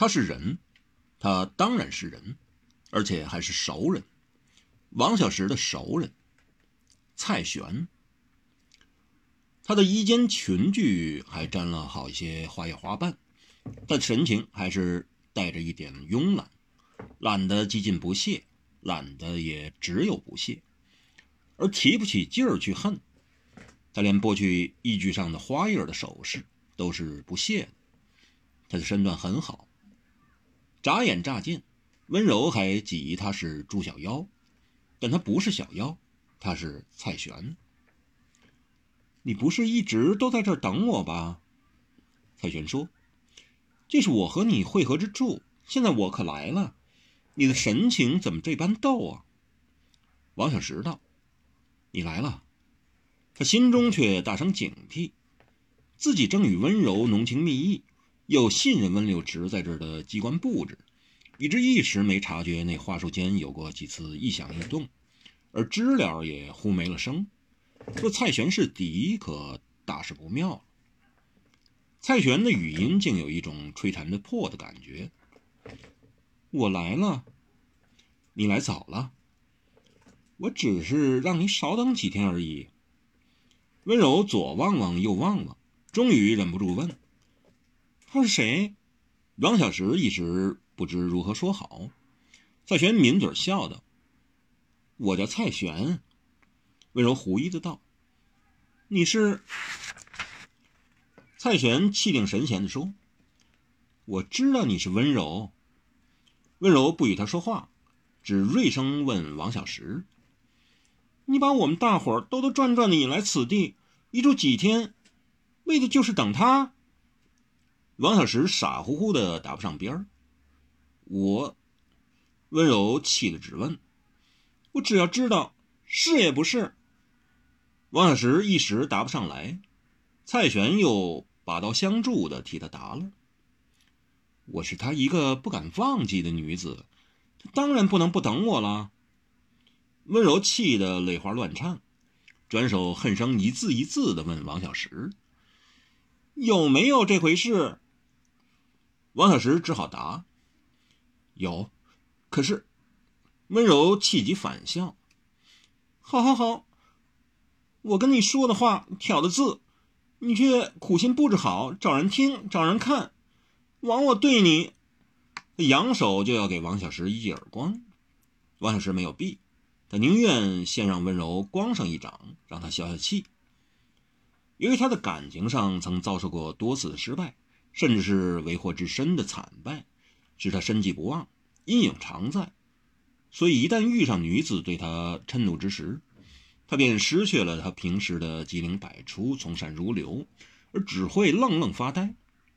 他是人，他当然是人，而且还是熟人。王小石的熟人，蔡玄。他的衣间裙裾还沾了好一些花叶花瓣，但神情还是带着一点慵懒，懒得几近不屑，懒得也只有不屑，而提不起劲儿去恨。他连剥去衣具上的花叶的手势都是不屑的。他的身段很好，眨眼乍见，温柔还记忆他是朱小妖，但他不是小妖，他是蔡玄。你不是一直都在这儿等我吧？蔡玄说：“这是我和你会合之处。现在我可来了，你的神情怎么这般逗啊？”王小石道：“你来了。”他心中却大声警惕，自己正与温柔浓情蜜意，又信任温六池在这儿的机关布置，以致一时没察觉那桦树间有过几次异响异动，而知了也忽没了声。说蔡玄是敌，可大事不妙了。蔡玄的语音竟有一种吹弹的破的感觉。我来了，你来早了。我只是让你少等几天而已。温柔左望望，右望望，终于忍不住问：“他是谁？”王小石一时不知如何说好。蔡玄抿嘴笑道：“我叫蔡玄。”温柔狐疑的道：“你是？”蔡玄气定神闲的说：“我知道你是温柔。”温柔不与他说话，只锐声问王小石：“你把我们大伙兜兜转转的引来此地，一住几天，为的就是等他？”王小石傻乎乎的答不上边儿。我，温柔气的质问：“我只要知道是也不是。”王小石一时答不上来，蔡玄又把刀相助的替他答了：“我是他一个不敢忘记的女子，他当然不能不等我了。”温柔气得泪花乱颤，转手恨声一字一字的问王小石：“有没有这回事？”王小石只好答：“有。”可是温柔气急反笑：“好好好。”我跟你说的话，挑的字，你却苦心布置好，找人听，找人看，枉我对你。扬手就要给王小石一耳光，王小石没有避，他宁愿先让温柔光上一掌，让他消消气。由于他的感情上曾遭受过多次的失败，甚至是为祸至深的惨败，使他深记不忘，阴影常在，所以一旦遇上女子对他嗔怒之时，他便失去了他平时的机灵百出、从善如流，而只会愣愣发呆，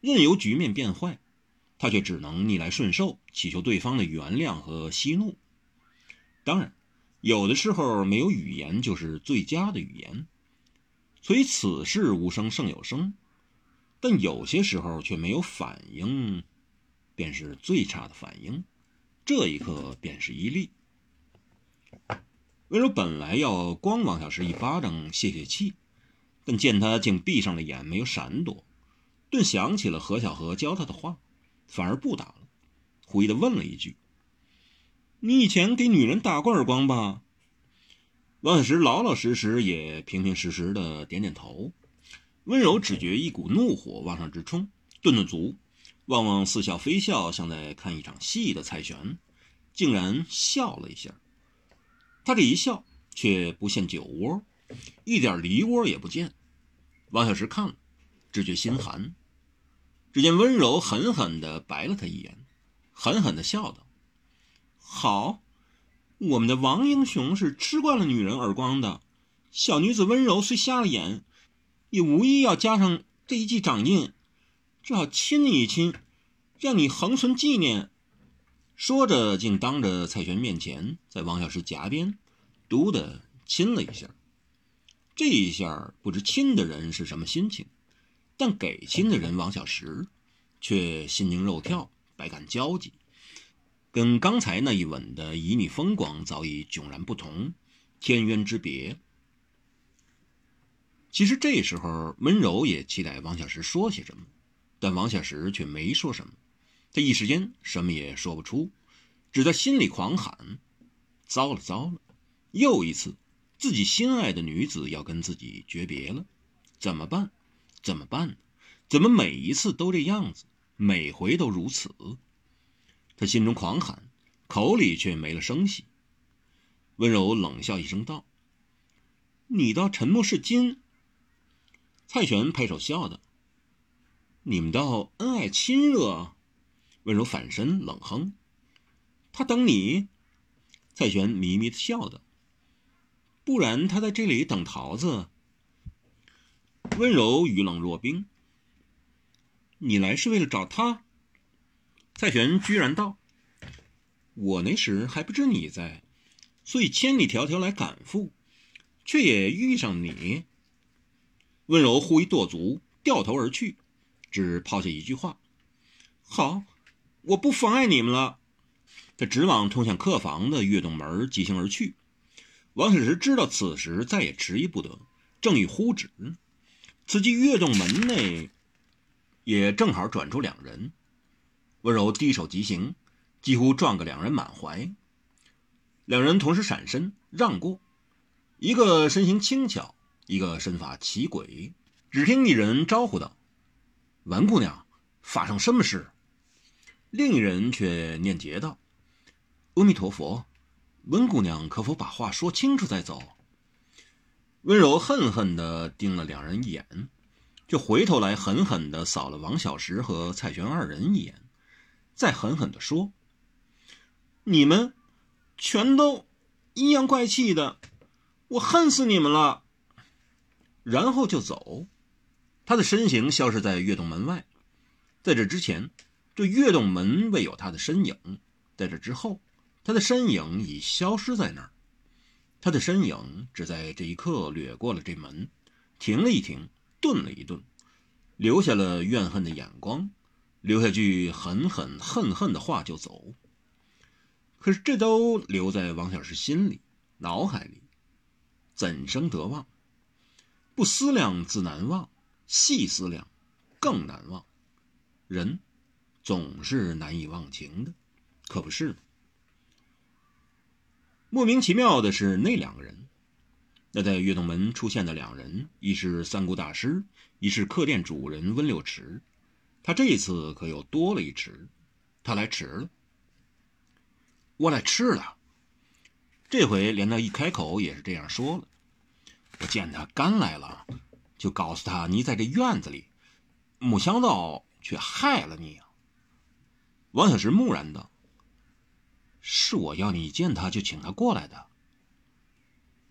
任由局面变坏，他却只能逆来顺受，祈求对方的原谅和息怒。当然，有的时候没有语言就是最佳的语言，所以此事无声胜有声；但有些时候却没有反应，便是最差的反应。这一刻便是一例。温柔本来要光王小石一巴掌泄泄气，但见他竟闭上了眼，没有闪躲，顿想起了何小荷教他的话，反而不打了，狐疑的问了一句：“你以前给女人打过耳光吧？”王小石老老实实也平平实实的点点头。温柔只觉一股怒火往上直冲，顿顿足，望望似笑非笑，像在看一场戏的蔡玄，竟然笑了一下。他这一笑，却不见酒窝，一点梨窝也不见。王小石看了，只觉心寒。只见温柔狠狠地白了他一眼，狠狠地笑道：“好，我们的王英雄是吃惯了女人耳光的。小女子温柔虽瞎了眼，也无意要加上这一记掌印，只好亲你一亲，让你恒存纪念。”说着，竟当着蔡玄面前，在王小石颊边，嘟的亲了一下。这一下不知亲的人是什么心情，但给亲的人王小石，却心惊肉跳，百感交集，跟刚才那一吻的旖旎风光早已迥然不同，天渊之别。其实这时候，温柔也期待王小石说些什么，但王小石却没说什么。他一时间什么也说不出，只在心里狂喊：“糟了，糟了！又一次，自己心爱的女子要跟自己诀别了，怎么办？怎么办？怎么每一次都这样子，每回都如此？”他心中狂喊，口里却没了声息。温柔冷笑一声道：“你倒沉默是金。”蔡玄拍手笑道：“你们倒恩爱亲热。”温柔反身冷哼：“他等你。”蔡玄迷迷的笑道：“不然他在这里等桃子。”温柔语冷若冰：“你来是为了找他？”蔡玄居然道：“我那时还不知你在，所以千里迢迢来赶赴，却也遇上你。”温柔忽一跺足，掉头而去，只抛下一句话：“好。”我不妨碍你们了。他直往通向客房的月洞门疾行而去。王小石知道此时再也迟疑不得，正欲呼止，此际月洞门内也正好转出两人。温柔低手疾行，几乎撞个两人满怀。两人同时闪身让过，一个身形轻巧，一个身法奇诡。只听一人招呼道：“文姑娘，发生什么事？”另一人却念结道：“阿弥陀佛，温姑娘可否把话说清楚再走？”温柔恨恨地盯了两人一眼，就回头来狠狠地扫了王小石和蔡玄二人一眼，再狠狠地说：“你们全都阴阳怪气的，我恨死你们了！”然后就走，他的身形消失在月洞门外。在这之前。这月洞门未有他的身影，在这之后，他的身影已消失在那儿。他的身影只在这一刻掠过了这门，停了一停，顿了一顿，留下了怨恨的眼光，留下句狠狠恨恨的话就走。可是这都留在王小石心里、脑海里，怎生得忘？不思量自难忘，细思量更难忘。人。总是难以忘情的，可不是吗？莫名其妙的是，那两个人，那在月洞门出现的两人，一是三姑大师，一是客店主人温六池。他这一次可又多了一池，他来迟了。我来迟了，这回连他一开口也是这样说了。我见他赶来了，就告诉他你在这院子里，没想到却害了你。王小石木然道：“是我要你见他，就请他过来的。”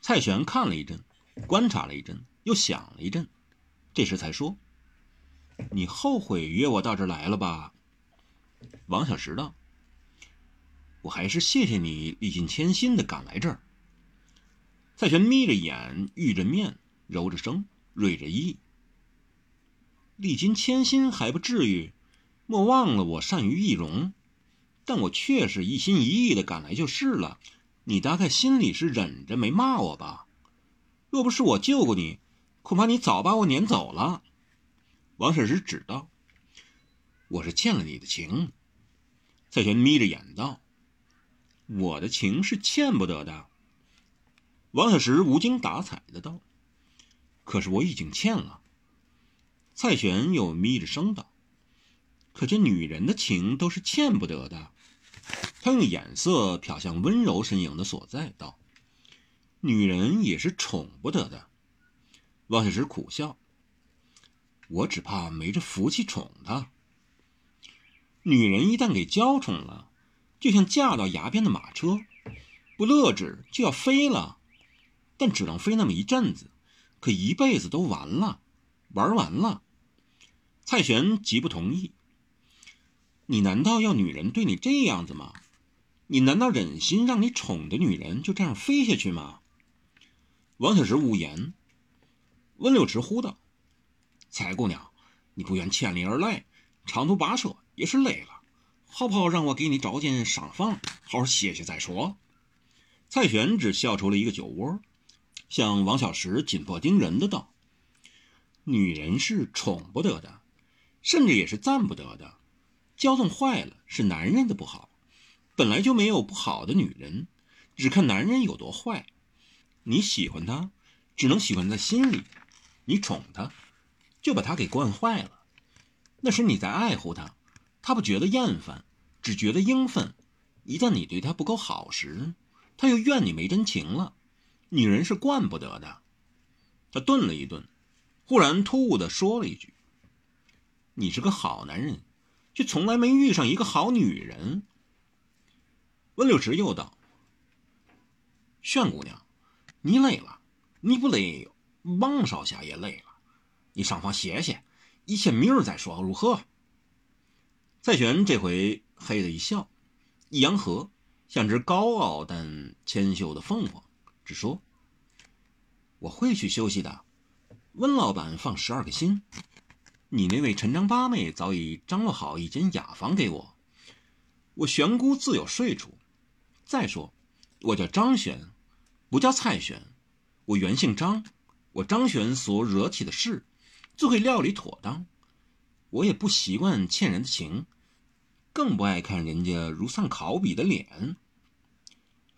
蔡玄看了一阵，观察了一阵，又想了一阵，这时才说：“你后悔约我到这儿来了吧？”王小石道：“我还是谢谢你历尽千辛的赶来这儿。”蔡玄眯着眼，玉着面，揉着声，锐着意：“历尽千辛还不至于。”莫忘了我善于易容，但我确实一心一意的赶来就是了。你大概心里是忍着没骂我吧？若不是我救过你，恐怕你早把我撵走了。王婶石指道：“我是欠了你的情。”蔡玄眯着眼道：“我的情是欠不得的。”王小石无精打采的道：“可是我已经欠了。”蔡玄又眯着声道。可见女人的情都是欠不得的。他用眼色瞟向温柔身影的所在，道：“女人也是宠不得的。”王小石苦笑：“我只怕没这福气宠她。女人一旦给娇宠了，就像驾到崖边的马车，不乐止就要飞了。但只能飞那么一阵子，可一辈子都完了，玩完了。”蔡玄极不同意。你难道要女人对你这样子吗？你难道忍心让你宠的女人就这样飞下去吗？王小石无言。温六池呼道：“蔡姑娘，你不愿千里而来，长途跋涉也是累了，好不好让我给你找间上房，好好歇歇再说？”蔡玄只笑出了一个酒窝，向王小石紧迫盯人的道：“女人是宠不得的，甚至也是赞不得的。”骄纵坏了是男人的不好，本来就没有不好的女人，只看男人有多坏。你喜欢他，只能喜欢在心里；你宠他，就把他给惯坏了。那是你在爱护他，他不觉得厌烦，只觉得应分。一旦你对他不够好时，他又怨你没真情了。女人是惯不得的。他顿了一顿，忽然突兀地说了一句：“你是个好男人。”却从来没遇上一个好女人。温六池又道：“炫姑娘，你累了，你不累，王少侠也累了，你上房歇歇，一切明儿再说，如何？”蔡玄这回嘿的一笑，一扬颌，像只高傲但谦秀的凤凰，只说：“我会去休息的。温老板放十二个心。”你那位陈张八妹早已张罗好一间雅房给我，我玄姑自有睡处。再说，我叫张玄，不叫蔡玄，我原姓张。我张玄所惹起的事，自会料理妥当。我也不习惯欠人的情，更不爱看人家如丧考妣的脸。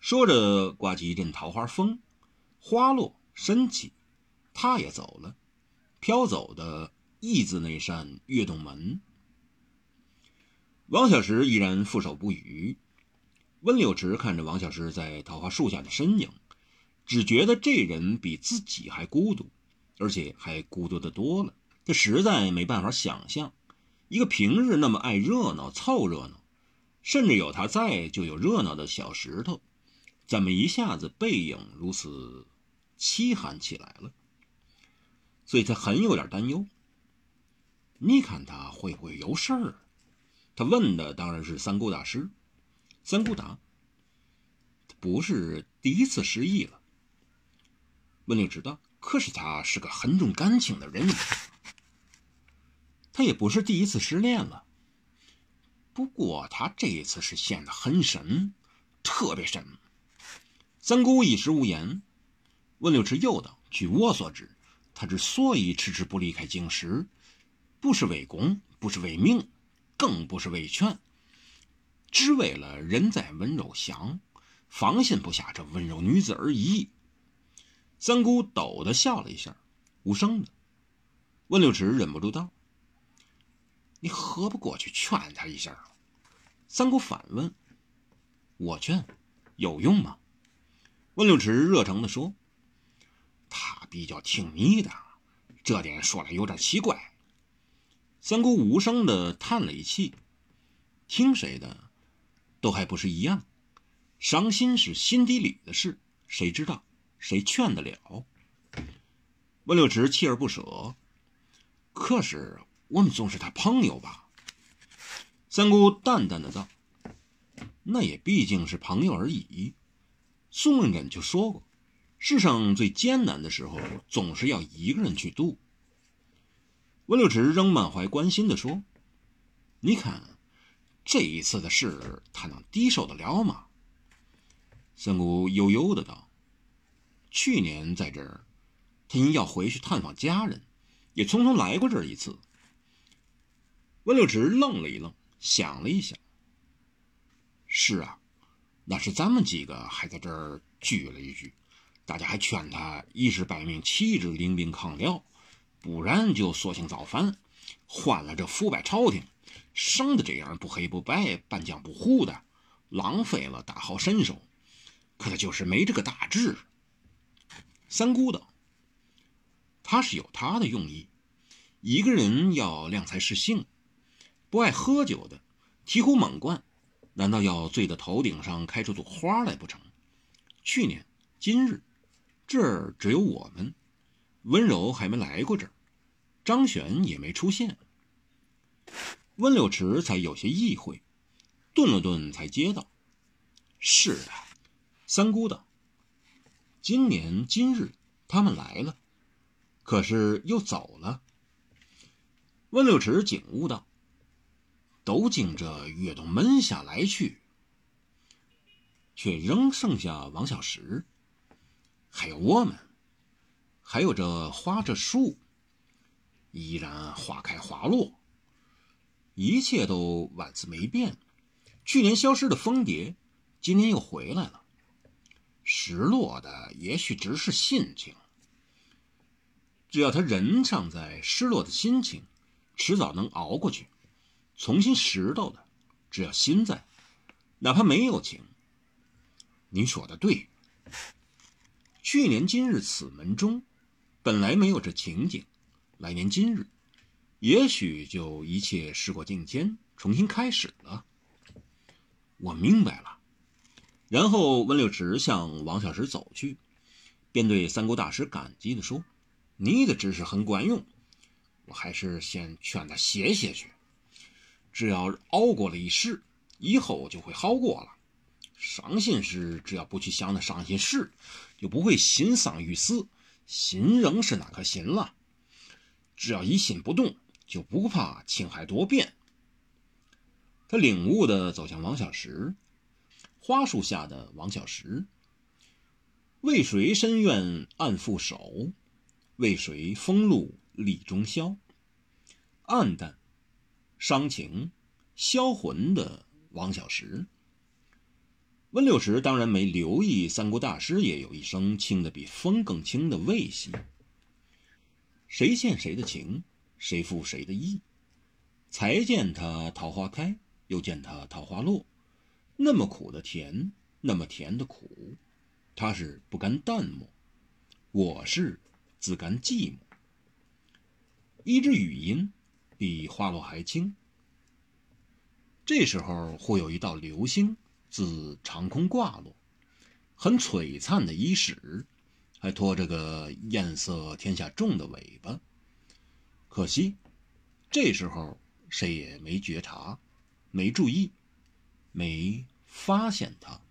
说着，刮起一阵桃花风，花落深起，他也走了，飘走的。义字那扇月洞门，王小石依然负手不语。温柳池看着王小石在桃花树下的身影，只觉得这人比自己还孤独，而且还孤独的多了。他实在没办法想象，一个平日那么爱热闹、凑热闹，甚至有他在就有热闹的小石头，怎么一下子背影如此凄寒起来了？所以他很有点担忧。你看他会不会有事儿？他问的当然是三姑大师。三姑答：“不是第一次失忆了。”温令知道，可是他是个很重感情的人。他也不是第一次失恋了。不过他这一次是陷得很深，特别深。三姑一时无言。温六尺又道：“据我所知，他之所以迟迟不离开京师。”不是为公，不是为名，更不是为权，只为了人在温柔乡，放心不下这温柔女子而已。三姑抖的笑了一下，无声的。温六尺忍不住道：“你何不过去劝他一下？”三姑反问：“我劝，有用吗？”温六尺热诚的说：“他比较听你的，这点说来有点奇怪。”三姑无声的叹了一气，听谁的，都还不是一样。伤心是心底里的事，谁知道，谁劝得了？温六池锲而不舍。可是我们总是他朋友吧？三姑淡淡的道：“那也毕竟是朋友而已。”宋文根就说过：“世上最艰难的时候，总是要一个人去度。”温六池仍满怀关心地说：“你看，这一次的事，他能抵受得了吗？”三姑悠悠的道：“去年在这儿，他因要回去探访家人，也匆匆来过这儿一次。”温六池愣了一愣，想了一想：“是啊，那是咱们几个还在这儿聚了一聚，大家还劝他一是百命弃之，领兵抗辽。”不然就索性造反，换了这腐败朝廷，省得这样不黑不白、半江不糊的，浪费了大好身手。可他就是没这个大志。三姑道：“他是有他的用意。一个人要量才是性，不爱喝酒的，醍醐猛灌，难道要醉得头顶上开出朵花来不成？去年、今日，这儿只有我们。”温柔还没来过这儿，张璇也没出现。温柳池才有些意会，顿了顿，才接道：“是啊。”三姑道：“今年今日他们来了，可是又走了。”温柳池警悟道：“都经这月洞门下来去，却仍剩下王小石，还有我们。”还有这花这树，依然花开花落。一切都万似没变。去年消失的蜂蝶，今年又回来了。失落的也许只是心情，只要他人尚在，失落的心情迟早能熬过去，重新拾到的，只要心在，哪怕没有情。您说的对。去年今日此门中，本来没有这情景，来年今日，也许就一切时过境迁，重新开始了。我明白了。然后温六池向王小石走去，便对三姑大师感激地说：“你的知识很管用，我还是先劝他歇歇去。只要熬过了一时，以后就会好过了。伤心时，只要不去想那伤心事。”就不会心丧于死，心仍是那颗心了。只要一心不动，就不怕青海多变。他领悟地走向王小石，花树下的王小石。为谁深院暗负手？为谁风露立中宵？暗淡、伤情、销魂的王小石。温六十当然没留意，三姑大师也有一声轻的比风更轻的慰息。谁欠谁的情，谁负谁的意。才见他桃花开，又见他桃花落，那么苦的甜，那么甜的苦，他是不甘淡漠，我是自甘寂寞。一只语音比花落还轻。这时候，忽有一道流星。自长空挂落，很璀璨的衣饰，还拖着个艳色天下重的尾巴。可惜，这时候谁也没觉察，没注意，没发现它。